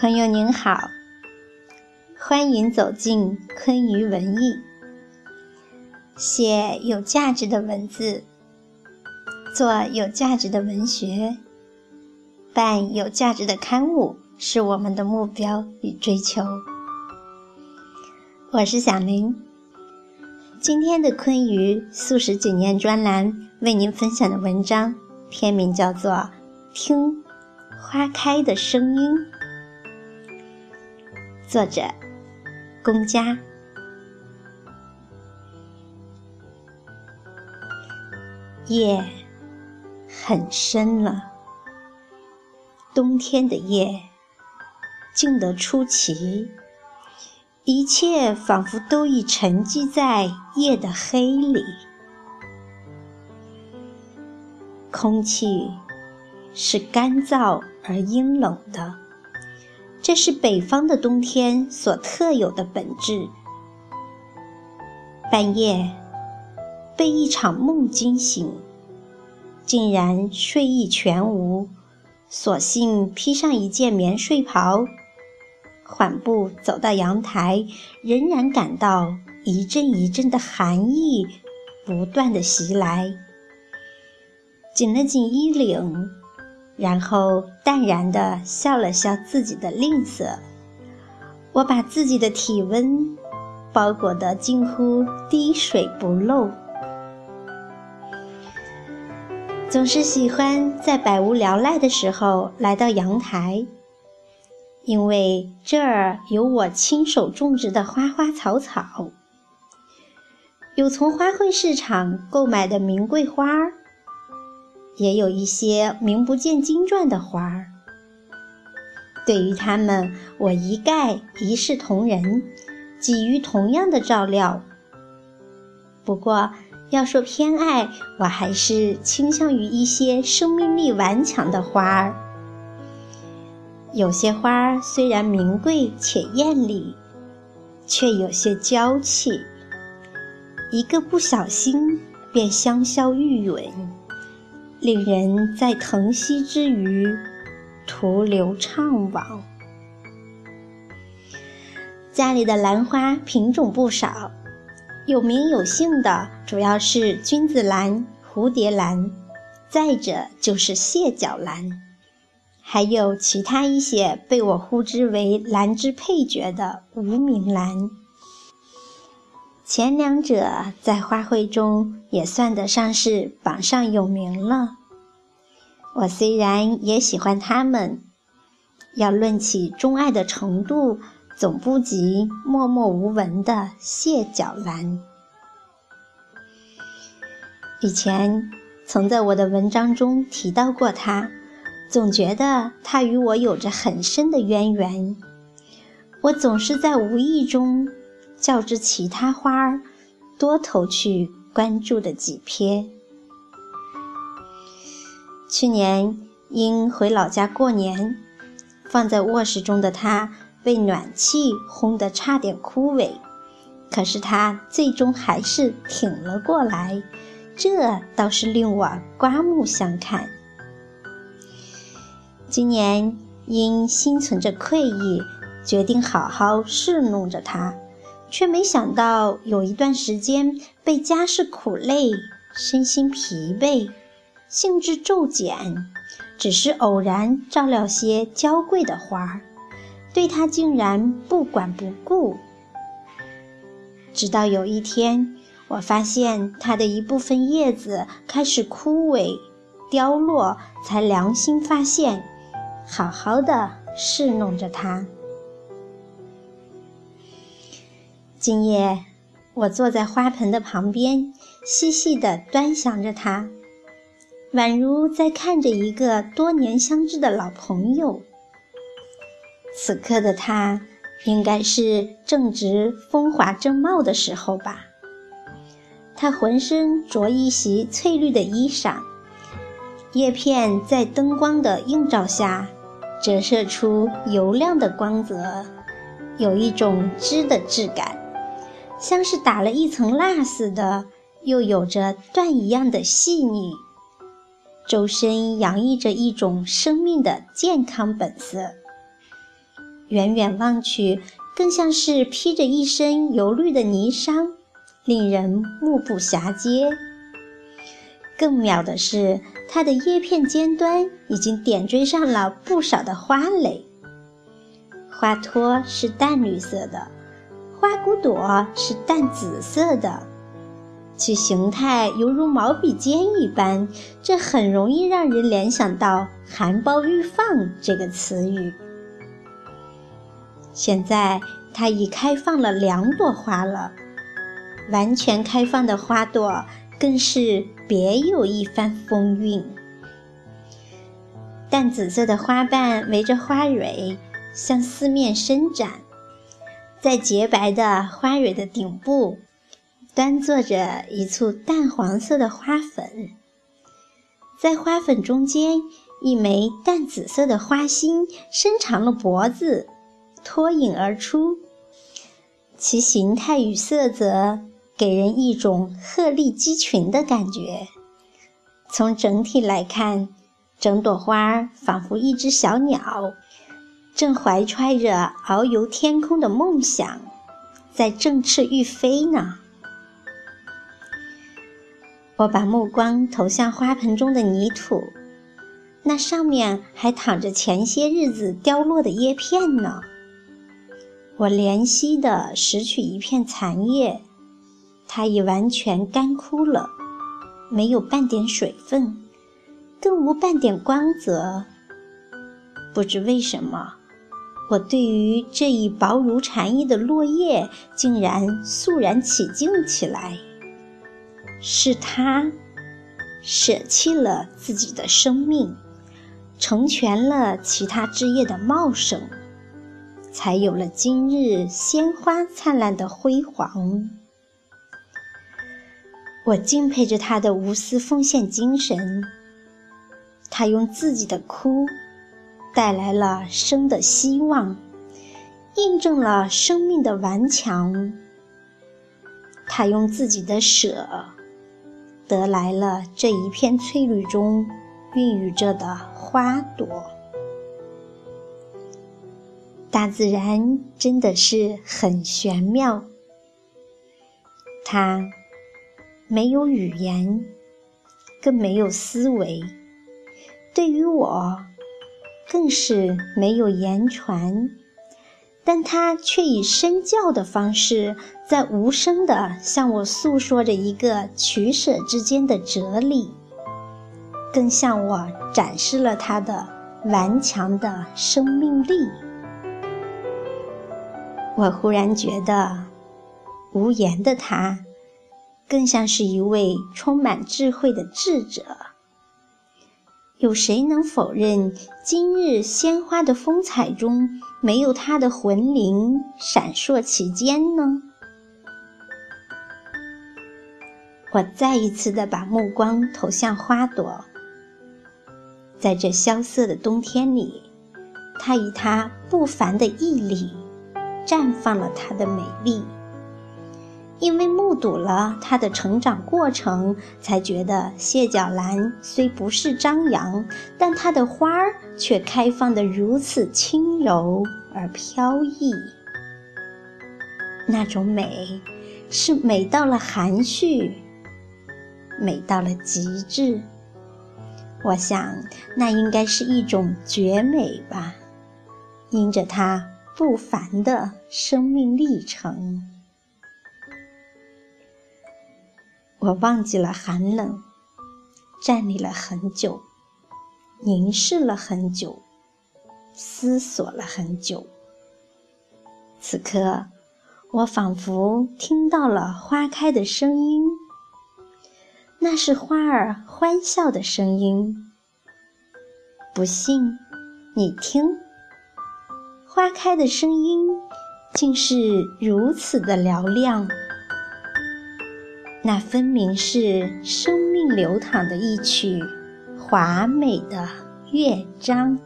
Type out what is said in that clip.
朋友您好，欢迎走进昆鱼文艺，写有价值的文字，做有价值的文学，办有价值的刊物，是我们的目标与追求。我是小林，今天的昆鱼素食纪念专栏为您分享的文章，篇名叫做《听花开的声音》。作者：龚佳。夜很深了，冬天的夜静得出奇，一切仿佛都已沉寂在夜的黑里。空气是干燥而阴冷的。这是北方的冬天所特有的本质。半夜被一场梦惊醒，竟然睡意全无，索性披上一件棉睡袍，缓步走到阳台，仍然感到一阵一阵的寒意不断的袭来，紧了紧衣领。然后淡然地笑了笑自己的吝啬，我把自己的体温包裹得近乎滴水不漏。总是喜欢在百无聊赖的时候来到阳台，因为这儿有我亲手种植的花花草草，有从花卉市场购买的名贵花儿。也有一些名不见经传的花儿，对于它们，我一概一视同仁，给予同样的照料。不过，要说偏爱，我还是倾向于一些生命力顽强的花儿。有些花儿虽然名贵且艳丽，却有些娇气，一个不小心便香消玉殒。令人在疼惜之余，徒留怅惘。家里的兰花品种不少，有名有姓的主要是君子兰、蝴蝶兰，再者就是蟹脚兰，还有其他一些被我呼之为兰之配角的无名兰。前两者在花卉中也算得上是榜上有名了。我虽然也喜欢它们，要论起钟爱的程度，总不及默默无闻的蟹脚兰。以前曾在我的文章中提到过它，总觉得它与我有着很深的渊源。我总是在无意中。较之其他花儿，多投去关注的几瞥。去年因回老家过年，放在卧室中的它被暖气烘得差点枯萎，可是它最终还是挺了过来，这倒是令我刮目相看。今年因心存着愧意，决定好好侍弄着它。却没想到有一段时间被家事苦累，身心疲惫，兴致骤减，只是偶然照料些娇贵的花儿，对它竟然不管不顾。直到有一天，我发现它的一部分叶子开始枯萎、凋落，才良心发现，好好的侍弄着它。今夜，我坐在花盆的旁边，细细地端详着它，宛如在看着一个多年相知的老朋友。此刻的它，应该是正值风华正茂的时候吧。它浑身着一袭翠绿的衣裳，叶片在灯光的映照下，折射出油亮的光泽，有一种织的质感。像是打了一层蜡似的，又有着缎一样的细腻，周身洋溢着一种生命的健康本色。远远望去，更像是披着一身油绿的霓裳，令人目不暇接。更妙的是，它的叶片尖端已经点缀上了不少的花蕾。花托是淡绿色的，花骨朵是淡紫色的，其形态犹如毛笔尖一般，这很容易让人联想到“含苞欲放”这个词语。现在它已开放了两朵花了，完全开放的花朵更是别有一番风韵。淡紫色的花瓣围着花蕊。向四面伸展，在洁白的花蕊的顶部，端坐着一簇淡黄色的花粉。在花粉中间，一枚淡紫色的花心伸长了脖子，脱颖而出。其形态与色泽给人一种鹤立鸡群的感觉。从整体来看，整朵花仿佛一只小鸟。正怀揣着遨游天空的梦想，在振翅欲飞呢。我把目光投向花盆中的泥土，那上面还躺着前些日子凋落的叶片呢。我怜惜地拾取一片残叶，它已完全干枯了，没有半点水分，更无半点光泽。不知为什么。我对于这一薄如蝉翼的落叶，竟然肃然起敬起来。是他舍弃了自己的生命，成全了其他枝叶的茂盛，才有了今日鲜花灿烂的辉煌。我敬佩着他的无私奉献精神，他用自己的枯。带来了生的希望，印证了生命的顽强。他用自己的舍，得来了这一片翠绿中孕育着的花朵。大自然真的是很玄妙，它没有语言，更没有思维。对于我。更是没有言传，但他却以身教的方式，在无声地向我诉说着一个取舍之间的哲理，更向我展示了他的顽强的生命力。我忽然觉得，无言的他，更像是一位充满智慧的智者。有谁能否认今日鲜花的风采中没有它的魂灵闪烁其间呢？我再一次的把目光投向花朵，在这萧瑟的冬天里，它以它不凡的毅力，绽放了它的美丽。因为目睹了它的成长过程，才觉得蟹脚兰虽不是张扬，但它的花儿却开放得如此轻柔而飘逸。那种美，是美到了含蓄，美到了极致。我想，那应该是一种绝美吧，因着它不凡的生命历程。我忘记了寒冷，站立了很久，凝视了很久，思索了很久。此刻，我仿佛听到了花开的声音，那是花儿欢笑的声音。不信，你听，花开的声音竟是如此的嘹亮。那分明是生命流淌的一曲华美的乐章。